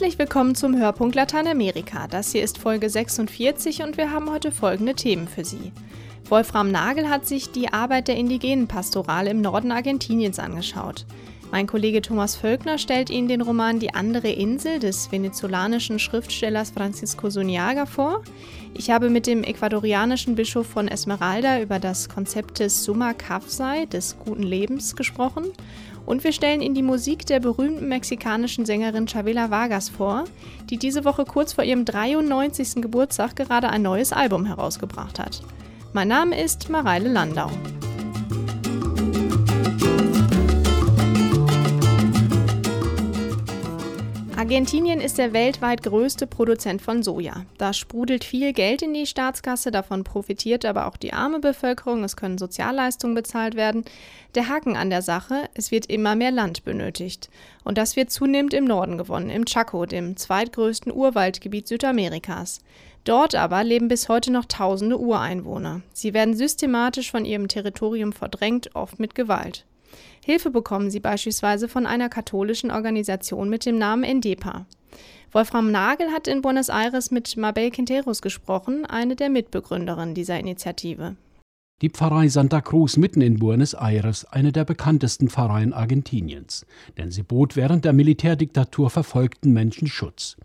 Herzlich willkommen zum Hörpunkt Lateinamerika. Das hier ist Folge 46 und wir haben heute folgende Themen für Sie. Wolfram Nagel hat sich die Arbeit der indigenen Pastoral im Norden Argentiniens angeschaut. Mein Kollege Thomas Völkner stellt Ihnen den Roman Die andere Insel des venezolanischen Schriftstellers Francisco Zuniaga vor. Ich habe mit dem ecuadorianischen Bischof von Esmeralda über das Konzept des Summa Kafsai, des guten Lebens, gesprochen. Und wir stellen Ihnen die Musik der berühmten mexikanischen Sängerin Chavela Vargas vor, die diese Woche kurz vor ihrem 93. Geburtstag gerade ein neues Album herausgebracht hat. Mein Name ist Mareile Landau. Argentinien ist der weltweit größte Produzent von Soja. Da sprudelt viel Geld in die Staatskasse, davon profitiert aber auch die arme Bevölkerung, es können Sozialleistungen bezahlt werden. Der Haken an der Sache, es wird immer mehr Land benötigt. Und das wird zunehmend im Norden gewonnen, im Chaco, dem zweitgrößten Urwaldgebiet Südamerikas. Dort aber leben bis heute noch tausende Ureinwohner. Sie werden systematisch von ihrem Territorium verdrängt, oft mit Gewalt. Hilfe bekommen sie beispielsweise von einer katholischen Organisation mit dem Namen Endepa. Wolfram Nagel hat in Buenos Aires mit Mabel Quinteros gesprochen, eine der Mitbegründerinnen dieser Initiative. Die Pfarrei Santa Cruz mitten in Buenos Aires, eine der bekanntesten Pfarreien Argentiniens, denn sie bot während der Militärdiktatur verfolgten Menschen Schutz.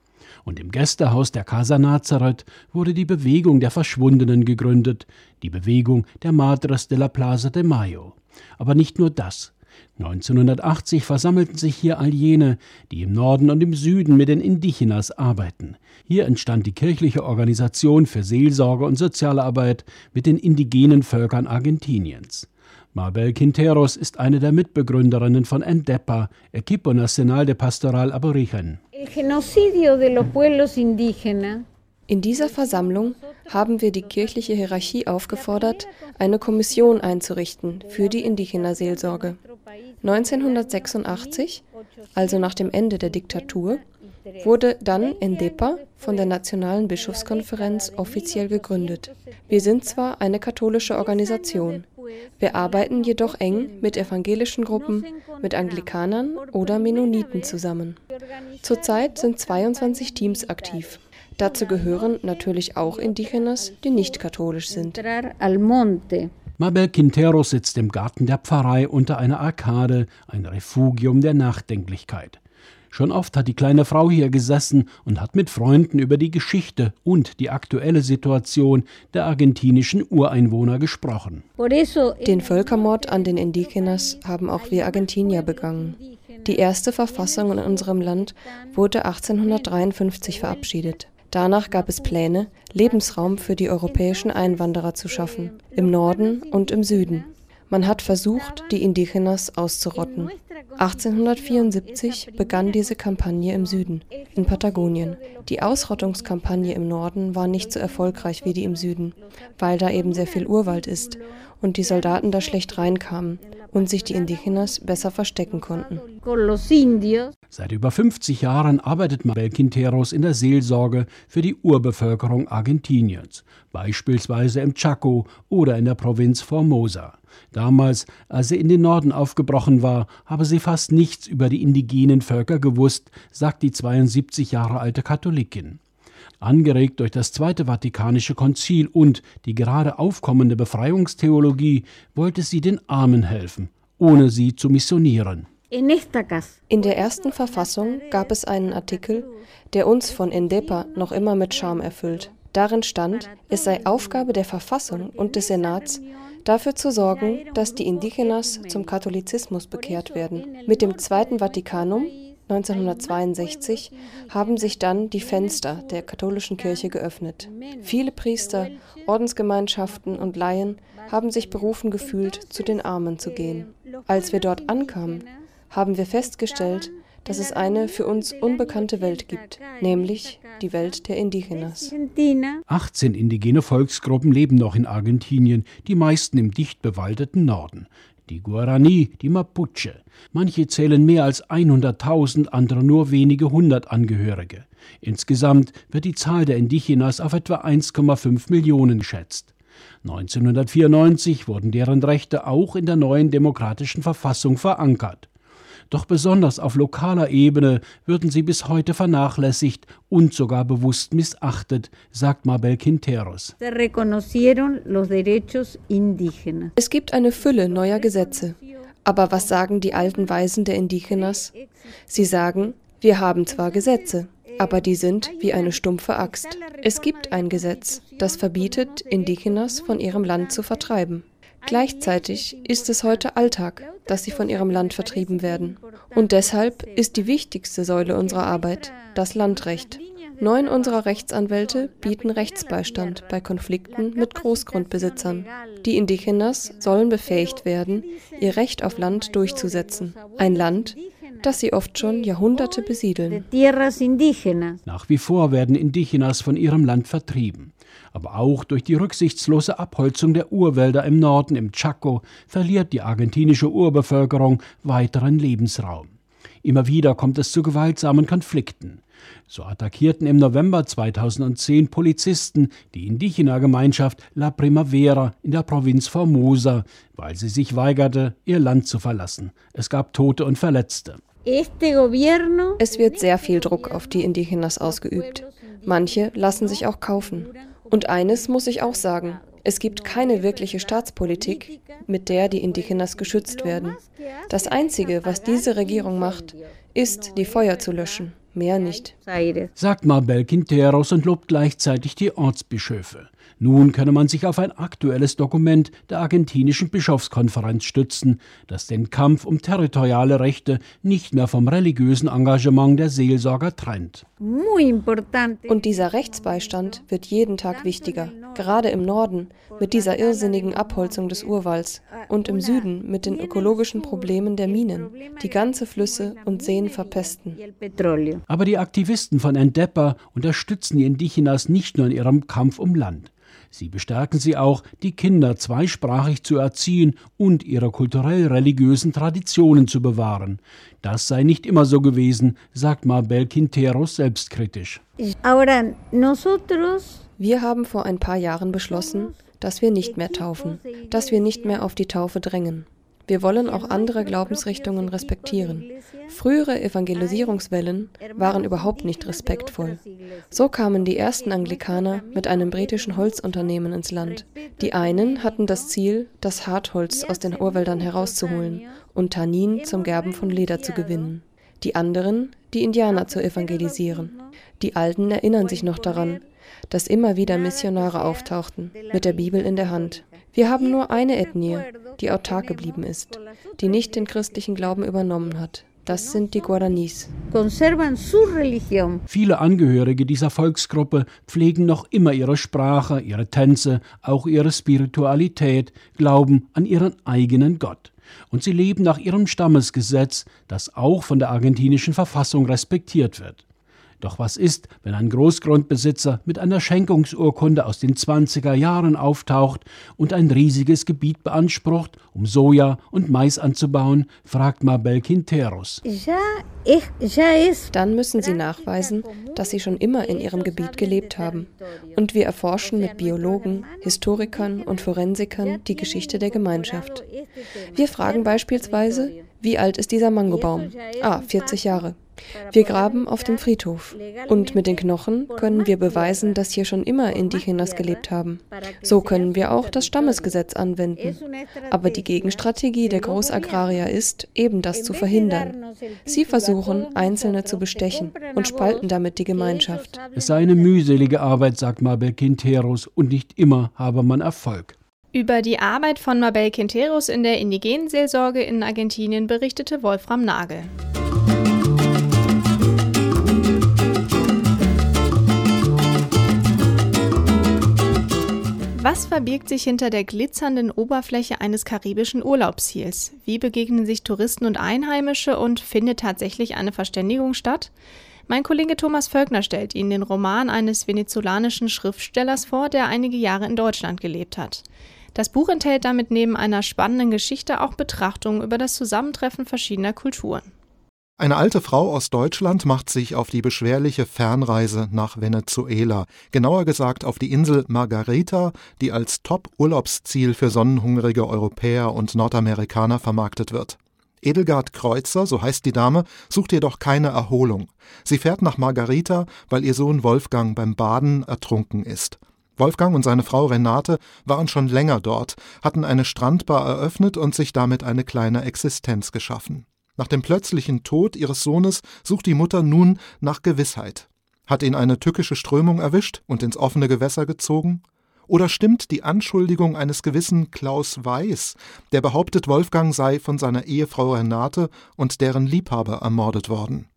Und im Gästehaus der Casa Nazareth wurde die Bewegung der Verschwundenen gegründet, die Bewegung der Madres de la Plaza de Mayo. Aber nicht nur das. 1980 versammelten sich hier all jene, die im Norden und im Süden mit den Indigenas arbeiten. Hier entstand die kirchliche Organisation für Seelsorge und soziale Arbeit mit den indigenen Völkern Argentiniens. Mabel Quinteros ist eine der Mitbegründerinnen von ENDEPA, Equipo Nacional de Pastoral Aborigen. In dieser Versammlung haben wir die kirchliche Hierarchie aufgefordert, eine Kommission einzurichten für die indigene Seelsorge. 1986, also nach dem Ende der Diktatur, wurde dann Endepa von der Nationalen Bischofskonferenz offiziell gegründet. Wir sind zwar eine katholische Organisation, wir arbeiten jedoch eng mit evangelischen Gruppen, mit Anglikanern oder Mennoniten zusammen. Zurzeit sind 22 Teams aktiv. Dazu gehören natürlich auch Indigenas, die nicht katholisch sind. Mabel Quintero sitzt im Garten der Pfarrei unter einer Arkade, ein Refugium der Nachdenklichkeit. Schon oft hat die kleine Frau hier gesessen und hat mit Freunden über die Geschichte und die aktuelle Situation der argentinischen Ureinwohner gesprochen. Den Völkermord an den Indigenas haben auch wir Argentinier begangen. Die erste Verfassung in unserem Land wurde 1853 verabschiedet. Danach gab es Pläne, Lebensraum für die europäischen Einwanderer zu schaffen, im Norden und im Süden. Man hat versucht, die Indigenas auszurotten. 1874 begann diese Kampagne im Süden, in Patagonien. Die Ausrottungskampagne im Norden war nicht so erfolgreich wie die im Süden, weil da eben sehr viel Urwald ist und die Soldaten da schlecht reinkamen und sich die Indigenas besser verstecken konnten. Seit über 50 Jahren arbeitet Mabel Quinteros in der Seelsorge für die Urbevölkerung Argentiniens, beispielsweise im Chaco oder in der Provinz Formosa. Damals, als sie in den Norden aufgebrochen war, habe sie fast nichts über die indigenen Völker gewusst, sagt die 72 Jahre alte Katholikin. Angeregt durch das Zweite Vatikanische Konzil und die gerade aufkommende Befreiungstheologie wollte sie den Armen helfen, ohne sie zu missionieren. In der ersten Verfassung gab es einen Artikel, der uns von Endepa noch immer mit Scham erfüllt. Darin stand, es sei Aufgabe der Verfassung und des Senats, dafür zu sorgen, dass die Indigenas zum Katholizismus bekehrt werden. Mit dem Zweiten Vatikanum 1962 haben sich dann die Fenster der katholischen Kirche geöffnet. Viele Priester, Ordensgemeinschaften und Laien haben sich berufen gefühlt, zu den Armen zu gehen. Als wir dort ankamen, haben wir festgestellt, dass es eine für uns unbekannte Welt gibt, nämlich die Welt der Indigenas. 18 indigene Volksgruppen leben noch in Argentinien, die meisten im dicht bewaldeten Norden die Guarani, die Mapuche. Manche zählen mehr als 100.000, andere nur wenige hundert Angehörige. Insgesamt wird die Zahl der Indigenas auf etwa 1,5 Millionen geschätzt. 1994 wurden deren Rechte auch in der neuen demokratischen Verfassung verankert. Doch besonders auf lokaler Ebene würden sie bis heute vernachlässigt und sogar bewusst missachtet, sagt Mabel Quinteros. Es gibt eine Fülle neuer Gesetze. Aber was sagen die alten Weisen der Indigenas? Sie sagen, wir haben zwar Gesetze, aber die sind wie eine stumpfe Axt. Es gibt ein Gesetz, das verbietet, Indigenas von ihrem Land zu vertreiben. Gleichzeitig ist es heute Alltag, dass sie von ihrem Land vertrieben werden. Und deshalb ist die wichtigste Säule unserer Arbeit das Landrecht. Neun unserer Rechtsanwälte bieten Rechtsbeistand bei Konflikten mit Großgrundbesitzern. Die Indigenas sollen befähigt werden, ihr Recht auf Land durchzusetzen. Ein Land, das sie oft schon Jahrhunderte besiedeln. Nach wie vor werden Indigenas von ihrem Land vertrieben. Aber auch durch die rücksichtslose Abholzung der Urwälder im Norden, im Chaco, verliert die argentinische Urbevölkerung weiteren Lebensraum. Immer wieder kommt es zu gewaltsamen Konflikten. So attackierten im November 2010 Polizisten die Indigena-Gemeinschaft La Primavera in der Provinz Formosa, weil sie sich weigerte, ihr Land zu verlassen. Es gab Tote und Verletzte. Es wird sehr viel Druck auf die Indigenas ausgeübt. Manche lassen sich auch kaufen. Und eines muss ich auch sagen. Es gibt keine wirkliche Staatspolitik, mit der die Indigenas geschützt werden. Das Einzige, was diese Regierung macht, ist, die Feuer zu löschen mehr nicht. Sagt Mabel Quinteros und lobt gleichzeitig die Ortsbischöfe. Nun könne man sich auf ein aktuelles Dokument der argentinischen Bischofskonferenz stützen, das den Kampf um territoriale Rechte nicht mehr vom religiösen Engagement der Seelsorger trennt. Und dieser Rechtsbeistand wird jeden Tag wichtiger, gerade im Norden mit dieser irrsinnigen Abholzung des Urwalds und im Süden mit den ökologischen Problemen der Minen, die ganze Flüsse und Seen verpesten. Aber die Aktivisten von Endepa unterstützen die Indigenas nicht nur in ihrem Kampf um Land. Sie bestärken sie auch, die Kinder zweisprachig zu erziehen und ihre kulturell-religiösen Traditionen zu bewahren. Das sei nicht immer so gewesen, sagt Mabel Quinteros selbstkritisch. Wir haben vor ein paar Jahren beschlossen, dass wir nicht mehr taufen, dass wir nicht mehr auf die Taufe drängen. Wir wollen auch andere Glaubensrichtungen respektieren. Frühere Evangelisierungswellen waren überhaupt nicht respektvoll. So kamen die ersten Anglikaner mit einem britischen Holzunternehmen ins Land. Die einen hatten das Ziel, das Hartholz aus den Urwäldern herauszuholen und Tannin zum Gerben von Leder zu gewinnen. Die anderen, die Indianer zu evangelisieren. Die Alten erinnern sich noch daran, dass immer wieder Missionare auftauchten, mit der Bibel in der Hand. Wir haben nur eine Ethnie, die autark geblieben ist, die nicht den christlichen Glauben übernommen hat. Das sind die Guaranis. Viele Angehörige dieser Volksgruppe pflegen noch immer ihre Sprache, ihre Tänze, auch ihre Spiritualität, glauben an ihren eigenen Gott. Und sie leben nach ihrem Stammesgesetz, das auch von der argentinischen Verfassung respektiert wird. Doch was ist, wenn ein Großgrundbesitzer mit einer Schenkungsurkunde aus den 20er Jahren auftaucht und ein riesiges Gebiet beansprucht, um Soja und Mais anzubauen, fragt Mabel Quinteros. Dann müssen sie nachweisen, dass sie schon immer in ihrem Gebiet gelebt haben. Und wir erforschen mit Biologen, Historikern und Forensikern die Geschichte der Gemeinschaft. Wir fragen beispielsweise, wie alt ist dieser Mangobaum? Ah, 40 Jahre. Wir graben auf dem Friedhof und mit den Knochen können wir beweisen, dass hier schon immer Indigenas gelebt haben. So können wir auch das Stammesgesetz anwenden. Aber die Gegenstrategie der Großagrarier ist, eben das zu verhindern. Sie versuchen, Einzelne zu bestechen und spalten damit die Gemeinschaft. Es sei eine mühselige Arbeit, sagt Mabel Quinteros, und nicht immer habe man Erfolg. Über die Arbeit von Mabel Quinteros in der indigenen Seelsorge in Argentinien berichtete Wolfram Nagel. Was verbirgt sich hinter der glitzernden Oberfläche eines karibischen Urlaubsziels? Wie begegnen sich Touristen und Einheimische und findet tatsächlich eine Verständigung statt? Mein Kollege Thomas Völkner stellt Ihnen den Roman eines venezolanischen Schriftstellers vor, der einige Jahre in Deutschland gelebt hat. Das Buch enthält damit neben einer spannenden Geschichte auch Betrachtungen über das Zusammentreffen verschiedener Kulturen. Eine alte Frau aus Deutschland macht sich auf die beschwerliche Fernreise nach Venezuela, genauer gesagt auf die Insel Margarita, die als Top-Urlaubsziel für sonnenhungrige Europäer und Nordamerikaner vermarktet wird. Edelgard Kreuzer, so heißt die Dame, sucht jedoch keine Erholung. Sie fährt nach Margarita, weil ihr Sohn Wolfgang beim Baden ertrunken ist. Wolfgang und seine Frau Renate waren schon länger dort, hatten eine Strandbar eröffnet und sich damit eine kleine Existenz geschaffen. Nach dem plötzlichen Tod ihres Sohnes sucht die Mutter nun nach Gewissheit. Hat ihn eine tückische Strömung erwischt und ins offene Gewässer gezogen? Oder stimmt die Anschuldigung eines gewissen Klaus Weiß, der behauptet, Wolfgang sei von seiner Ehefrau Renate und deren Liebhaber ermordet worden?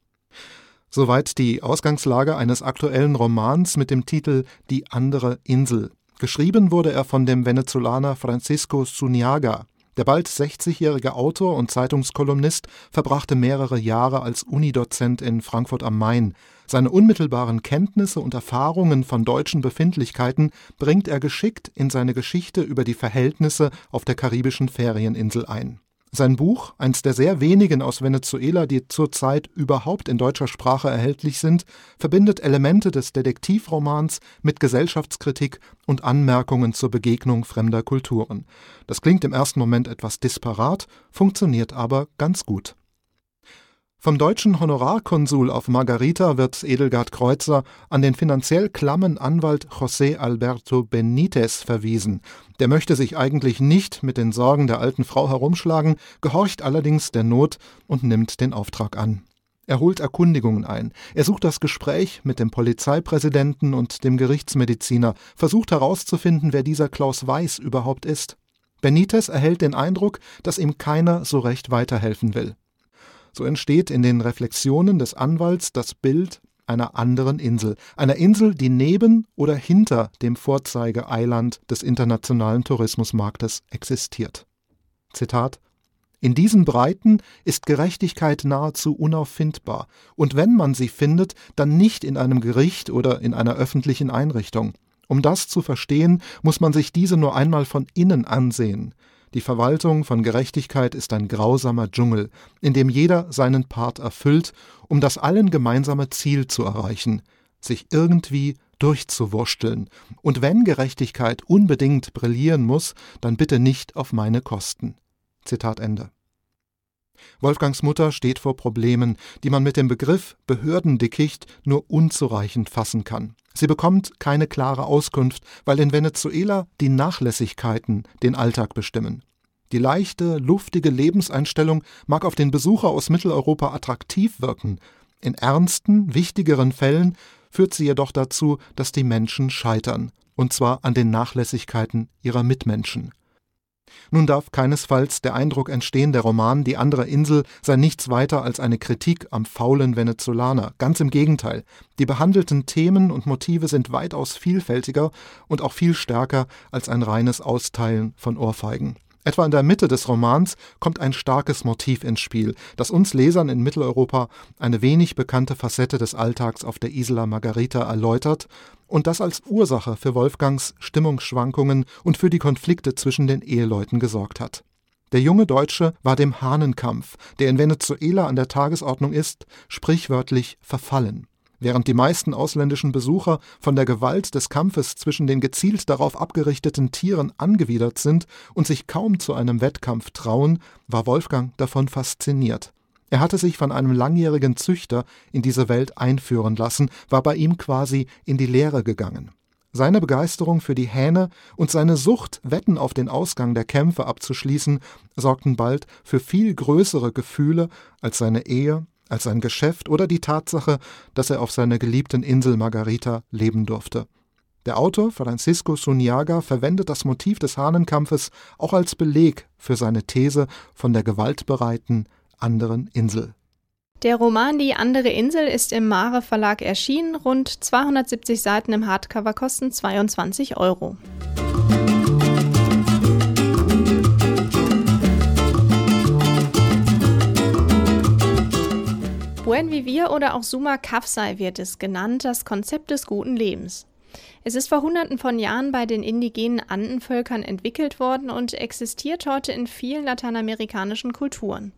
Soweit die Ausgangslage eines aktuellen Romans mit dem Titel Die andere Insel. Geschrieben wurde er von dem Venezolaner Francisco Zuniaga. Der bald 60-jährige Autor und Zeitungskolumnist verbrachte mehrere Jahre als Unidozent in Frankfurt am Main. Seine unmittelbaren Kenntnisse und Erfahrungen von deutschen Befindlichkeiten bringt er geschickt in seine Geschichte über die Verhältnisse auf der karibischen Ferieninsel ein. Sein Buch, eins der sehr wenigen aus Venezuela, die zurzeit überhaupt in deutscher Sprache erhältlich sind, verbindet Elemente des Detektivromans mit Gesellschaftskritik und Anmerkungen zur Begegnung fremder Kulturen. Das klingt im ersten Moment etwas disparat, funktioniert aber ganz gut. Vom deutschen Honorarkonsul auf Margarita wird Edelgard Kreuzer an den finanziell klammen Anwalt José Alberto Benitez verwiesen. Der möchte sich eigentlich nicht mit den Sorgen der alten Frau herumschlagen, gehorcht allerdings der Not und nimmt den Auftrag an. Er holt Erkundigungen ein. Er sucht das Gespräch mit dem Polizeipräsidenten und dem Gerichtsmediziner, versucht herauszufinden, wer dieser Klaus Weiß überhaupt ist. Benitez erhält den Eindruck, dass ihm keiner so recht weiterhelfen will. So entsteht in den Reflexionen des Anwalts das Bild einer anderen Insel, einer Insel, die neben oder hinter dem Vorzeigeeiland des internationalen Tourismusmarktes existiert. Zitat in diesen Breiten ist Gerechtigkeit nahezu unauffindbar, und wenn man sie findet, dann nicht in einem Gericht oder in einer öffentlichen Einrichtung. Um das zu verstehen, muss man sich diese nur einmal von innen ansehen. Die Verwaltung von Gerechtigkeit ist ein grausamer Dschungel, in dem jeder seinen Part erfüllt, um das allen gemeinsame Ziel zu erreichen, sich irgendwie durchzuwursteln. Und wenn Gerechtigkeit unbedingt brillieren muss, dann bitte nicht auf meine Kosten. Zitat Ende. Wolfgangs Mutter steht vor Problemen, die man mit dem Begriff Behördendickicht nur unzureichend fassen kann. Sie bekommt keine klare Auskunft, weil in Venezuela die Nachlässigkeiten den Alltag bestimmen. Die leichte, luftige Lebenseinstellung mag auf den Besucher aus Mitteleuropa attraktiv wirken. In ernsten, wichtigeren Fällen führt sie jedoch dazu, dass die Menschen scheitern, und zwar an den Nachlässigkeiten ihrer Mitmenschen. Nun darf keinesfalls der Eindruck entstehen, der Roman Die andere Insel sei nichts weiter als eine Kritik am faulen Venezolaner. Ganz im Gegenteil. Die behandelten Themen und Motive sind weitaus vielfältiger und auch viel stärker als ein reines Austeilen von Ohrfeigen. Etwa in der Mitte des Romans kommt ein starkes Motiv ins Spiel, das uns Lesern in Mitteleuropa eine wenig bekannte Facette des Alltags auf der Isla Margarita erläutert und das als Ursache für Wolfgangs Stimmungsschwankungen und für die Konflikte zwischen den Eheleuten gesorgt hat. Der junge Deutsche war dem Hahnenkampf, der in Venezuela an der Tagesordnung ist, sprichwörtlich verfallen. Während die meisten ausländischen Besucher von der Gewalt des Kampfes zwischen den gezielt darauf abgerichteten Tieren angewidert sind und sich kaum zu einem Wettkampf trauen, war Wolfgang davon fasziniert. Er hatte sich von einem langjährigen Züchter in diese Welt einführen lassen, war bei ihm quasi in die Lehre gegangen. Seine Begeisterung für die Hähne und seine Sucht, Wetten auf den Ausgang der Kämpfe abzuschließen, sorgten bald für viel größere Gefühle als seine Ehe, als sein Geschäft oder die Tatsache, dass er auf seiner geliebten Insel Margarita leben durfte. Der Autor Francisco Suniaga verwendet das Motiv des Hahnenkampfes auch als Beleg für seine These von der gewaltbereiten anderen Insel. Der Roman Die andere Insel ist im Mare Verlag erschienen. Rund 270 Seiten im Hardcover kosten 22 Euro. Buen Vivir oder auch Suma Kafsai wird es genannt, das Konzept des guten Lebens. Es ist vor Hunderten von Jahren bei den indigenen Andenvölkern entwickelt worden und existiert heute in vielen lateinamerikanischen Kulturen.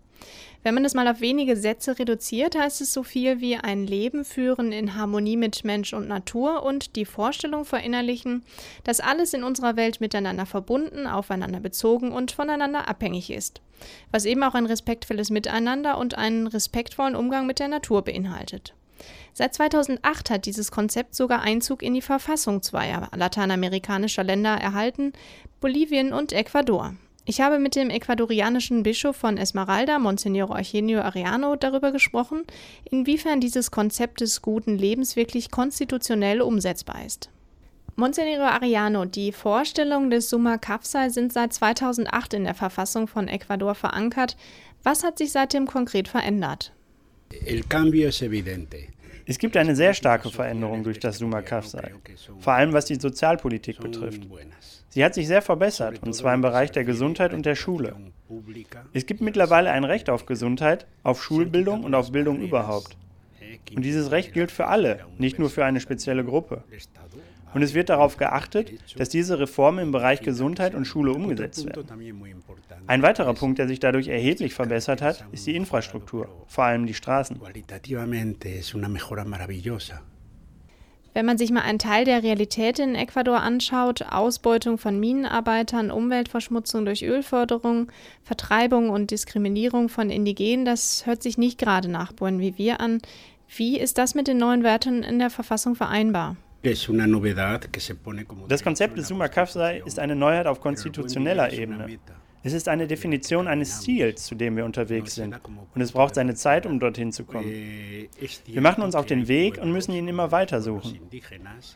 Wenn man das mal auf wenige Sätze reduziert, heißt es so viel wie ein Leben führen in Harmonie mit Mensch und Natur und die Vorstellung verinnerlichen, dass alles in unserer Welt miteinander verbunden, aufeinander bezogen und voneinander abhängig ist. Was eben auch ein respektvolles Miteinander und einen respektvollen Umgang mit der Natur beinhaltet. Seit 2008 hat dieses Konzept sogar Einzug in die Verfassung zweier lateinamerikanischer Länder erhalten, Bolivien und Ecuador. Ich habe mit dem ecuadorianischen Bischof von Esmeralda, Monsignor Eugenio Ariano, darüber gesprochen, inwiefern dieses Konzept des guten Lebens wirklich konstitutionell umsetzbar ist. Monsignor Ariano, die Vorstellungen des Summa Capsai sind seit 2008 in der Verfassung von Ecuador verankert. Was hat sich seitdem konkret verändert? Es gibt eine sehr starke Veränderung durch das Summa Capsai, vor allem was die Sozialpolitik betrifft. Sie hat sich sehr verbessert, und zwar im Bereich der Gesundheit und der Schule. Es gibt mittlerweile ein Recht auf Gesundheit, auf Schulbildung und auf Bildung überhaupt. Und dieses Recht gilt für alle, nicht nur für eine spezielle Gruppe. Und es wird darauf geachtet, dass diese Reformen im Bereich Gesundheit und Schule umgesetzt werden. Ein weiterer Punkt, der sich dadurch erheblich verbessert hat, ist die Infrastruktur, vor allem die Straßen. Wenn man sich mal einen Teil der Realität in Ecuador anschaut, Ausbeutung von Minenarbeitern, Umweltverschmutzung durch Ölförderung, Vertreibung und Diskriminierung von Indigenen, das hört sich nicht gerade nach Buen wie wir an. Wie ist das mit den neuen Werten in der Verfassung vereinbar? Das Konzept des Summa Kafsai ist eine Neuheit auf konstitutioneller Ebene. Es ist eine Definition eines Ziels, zu dem wir unterwegs sind. Und es braucht seine Zeit, um dorthin zu kommen. Wir machen uns auf den Weg und müssen ihn immer weiter suchen.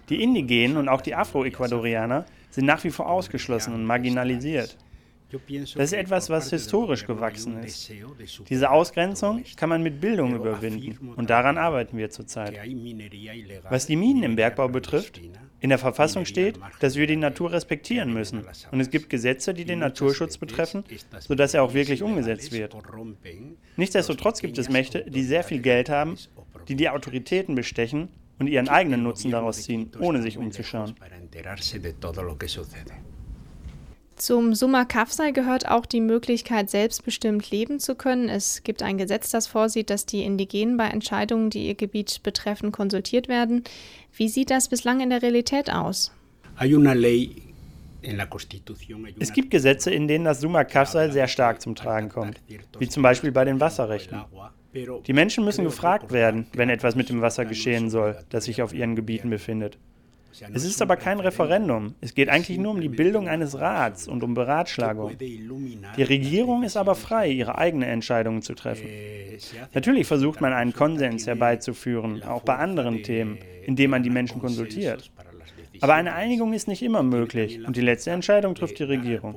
Die Indigenen und auch die Afro-Ecuadorianer sind nach wie vor ausgeschlossen und marginalisiert. Das ist etwas, was historisch gewachsen ist. Diese Ausgrenzung kann man mit Bildung überwinden und daran arbeiten wir zurzeit. Was die Minen im Bergbau betrifft, in der Verfassung steht, dass wir die Natur respektieren müssen und es gibt Gesetze, die den Naturschutz betreffen, sodass er auch wirklich umgesetzt wird. Nichtsdestotrotz gibt es Mächte, die sehr viel Geld haben, die die Autoritäten bestechen und ihren eigenen Nutzen daraus ziehen, ohne sich umzuschauen. Zum Summa Kafsai gehört auch die Möglichkeit, selbstbestimmt leben zu können. Es gibt ein Gesetz, das vorsieht, dass die Indigenen bei Entscheidungen, die ihr Gebiet betreffen, konsultiert werden. Wie sieht das bislang in der Realität aus? Es gibt Gesetze, in denen das Summa Kafsai sehr stark zum Tragen kommt, wie zum Beispiel bei den Wasserrechten. Die Menschen müssen gefragt werden, wenn etwas mit dem Wasser geschehen soll, das sich auf ihren Gebieten befindet. Es ist aber kein Referendum. Es geht eigentlich nur um die Bildung eines Rats und um Beratschlagung. Die Regierung ist aber frei, ihre eigenen Entscheidungen zu treffen. Natürlich versucht man einen Konsens herbeizuführen, auch bei anderen Themen, indem man die Menschen konsultiert. Aber eine Einigung ist nicht immer möglich und die letzte Entscheidung trifft die Regierung.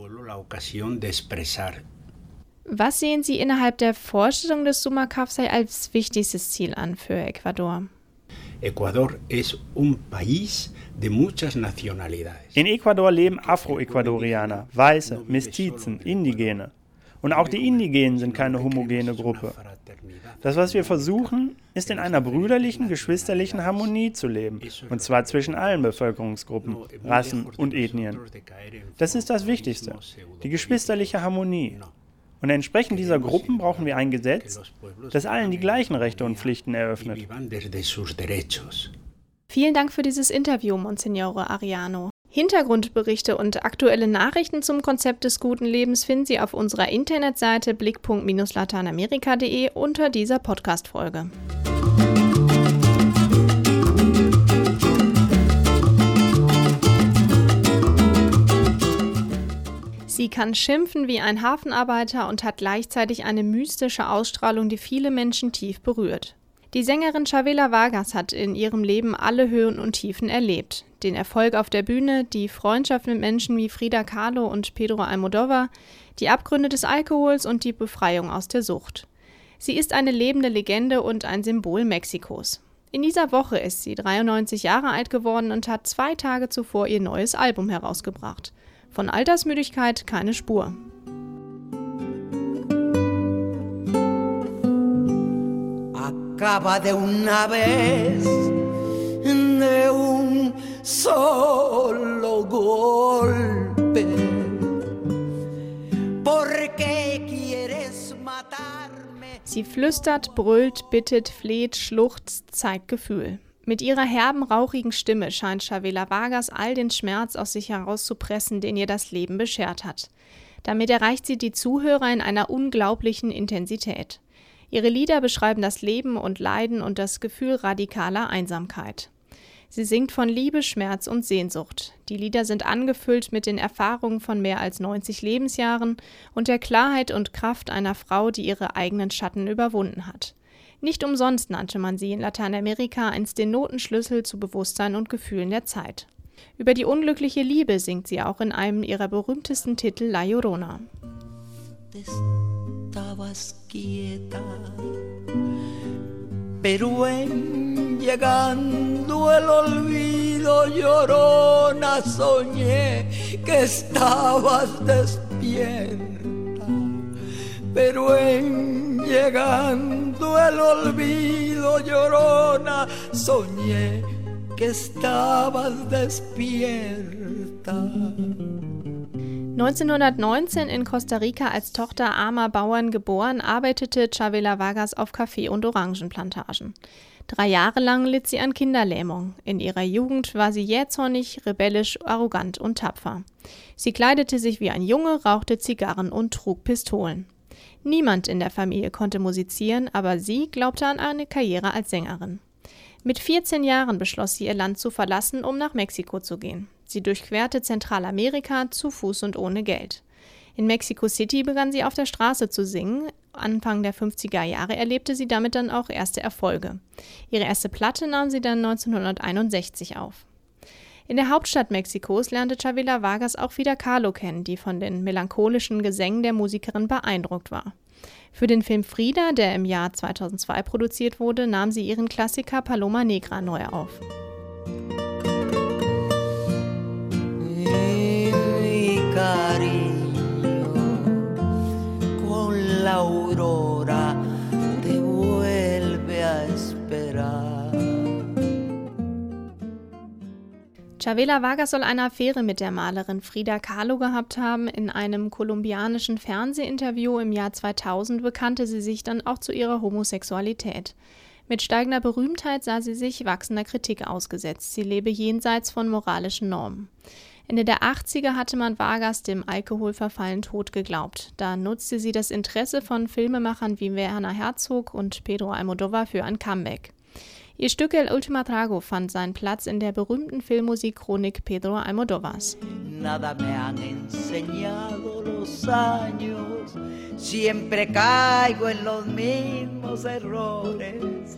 Was sehen Sie innerhalb der Vorstellung des Summa Kafsai als wichtigstes Ziel an für Ecuador? Ecuador es un país de muchas nacionalidades. In Ecuador leben Afro-Ecuadorianer, Weiße, Mestizen, Indigene. Und auch die Indigenen sind keine homogene Gruppe. Das, was wir versuchen, ist in einer brüderlichen, geschwisterlichen Harmonie zu leben. Und zwar zwischen allen Bevölkerungsgruppen, Rassen und Ethnien. Das ist das Wichtigste, die geschwisterliche Harmonie. Und entsprechend dieser Gruppen brauchen wir ein Gesetz, das allen die gleichen Rechte und Pflichten eröffnet. Vielen Dank für dieses Interview, Monsignore Ariano. Hintergrundberichte und aktuelle Nachrichten zum Konzept des guten Lebens finden Sie auf unserer Internetseite blickpunkt-lateinamerika.de unter dieser Podcast-Folge. Sie kann schimpfen wie ein Hafenarbeiter und hat gleichzeitig eine mystische Ausstrahlung, die viele Menschen tief berührt. Die Sängerin Chavela Vargas hat in ihrem Leben alle Höhen und Tiefen erlebt. Den Erfolg auf der Bühne, die Freundschaft mit Menschen wie Frida Kahlo und Pedro Almodovar, die Abgründe des Alkohols und die Befreiung aus der Sucht. Sie ist eine lebende Legende und ein Symbol Mexikos. In dieser Woche ist sie 93 Jahre alt geworden und hat zwei Tage zuvor ihr neues Album herausgebracht. Von Altersmüdigkeit keine Spur. Acaba de una vez de un solo golpe. Sie flüstert, brüllt, bittet, fleht, schluchzt, zeigt Gefühl. Mit ihrer herben, rauchigen Stimme scheint Chavela Vargas all den Schmerz aus sich herauszupressen, den ihr das Leben beschert hat. Damit erreicht sie die Zuhörer in einer unglaublichen Intensität. Ihre Lieder beschreiben das Leben und Leiden und das Gefühl radikaler Einsamkeit. Sie singt von Liebe, Schmerz und Sehnsucht. Die Lieder sind angefüllt mit den Erfahrungen von mehr als 90 Lebensjahren und der Klarheit und Kraft einer Frau, die ihre eigenen Schatten überwunden hat. Nicht umsonst nannte man sie in Lateinamerika einst den Notenschlüssel zu Bewusstsein und Gefühlen der Zeit. Über die unglückliche Liebe singt sie auch in einem ihrer berühmtesten Titel La Llorona. Pero en llegando el olvido llorona soñé que estabas despierta. Pero en llegando el olvido llorona, soñé que estabas despierta. 1919 in Costa Rica als Tochter armer Bauern geboren, arbeitete Chavela Vargas auf Kaffee- und Orangenplantagen. Drei Jahre lang litt sie an Kinderlähmung. In ihrer Jugend war sie jähzornig, rebellisch, arrogant und tapfer. Sie kleidete sich wie ein Junge, rauchte Zigarren und trug Pistolen. Niemand in der Familie konnte musizieren, aber sie glaubte an eine Karriere als Sängerin. Mit 14 Jahren beschloss sie, ihr Land zu verlassen, um nach Mexiko zu gehen. Sie durchquerte Zentralamerika zu Fuß und ohne Geld. In Mexico City begann sie auf der Straße zu singen. Anfang der 50er Jahre erlebte sie damit dann auch erste Erfolge. Ihre erste Platte nahm sie dann 1961 auf. In der Hauptstadt Mexikos lernte Chavela Vargas auch wieder Carlo kennen, die von den melancholischen Gesängen der Musikerin beeindruckt war. Für den Film Frida, der im Jahr 2002 produziert wurde, nahm sie ihren Klassiker Paloma Negra neu auf. Chavela Vargas soll eine Affäre mit der Malerin Frida Kahlo gehabt haben. In einem kolumbianischen Fernsehinterview im Jahr 2000 bekannte sie sich dann auch zu ihrer Homosexualität. Mit steigender Berühmtheit sah sie sich wachsender Kritik ausgesetzt. Sie lebe jenseits von moralischen Normen. Ende der 80er hatte man Vargas dem Alkoholverfallen tot geglaubt. Da nutzte sie das Interesse von Filmemachern wie Werner Herzog und Pedro Almodovar für ein Comeback. Ihr Stück El Ultima Trago fand seinen Platz in der berühmten Filmmusikchronik Pedro Almodovars. Nada me han enseñado los años, siempre caigo en los mismos errores.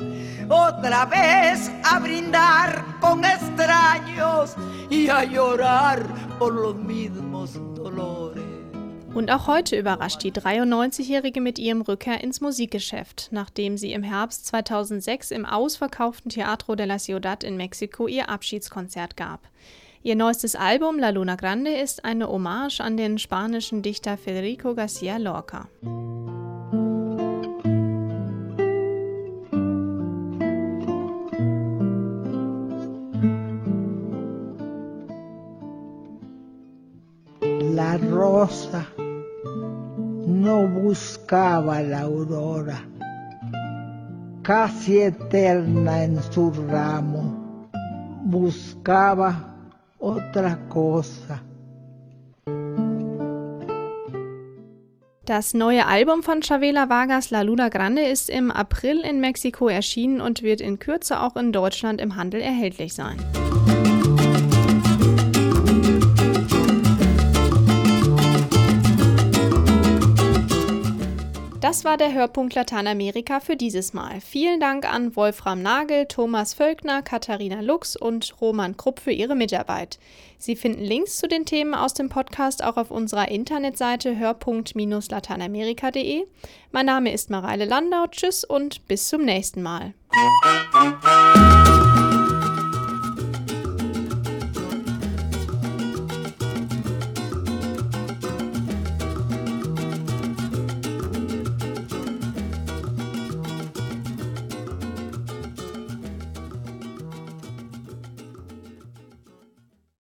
Otra vez a brindar con extraños y a llorar por los mismos dolores. Und auch heute überrascht die 93-Jährige mit ihrem Rückkehr ins Musikgeschäft, nachdem sie im Herbst 2006 im ausverkauften Teatro de la Ciudad in Mexiko ihr Abschiedskonzert gab. Ihr neuestes Album La Luna Grande ist eine Hommage an den spanischen Dichter Federico García Lorca. Rosa no buscaba la aurora, casi eterna en su ramo, buscaba otra cosa. Das neue Album von Chavela Vargas La Luna Grande ist im April in Mexiko erschienen und wird in Kürze auch in Deutschland im Handel erhältlich sein. Das war der Hörpunkt Lateinamerika für dieses Mal. Vielen Dank an Wolfram Nagel, Thomas Völkner, Katharina Lux und Roman Krupp für ihre Mitarbeit. Sie finden Links zu den Themen aus dem Podcast auch auf unserer Internetseite hörpunkt-lateinamerika.de. Mein Name ist Mareile Landau. Tschüss und bis zum nächsten Mal.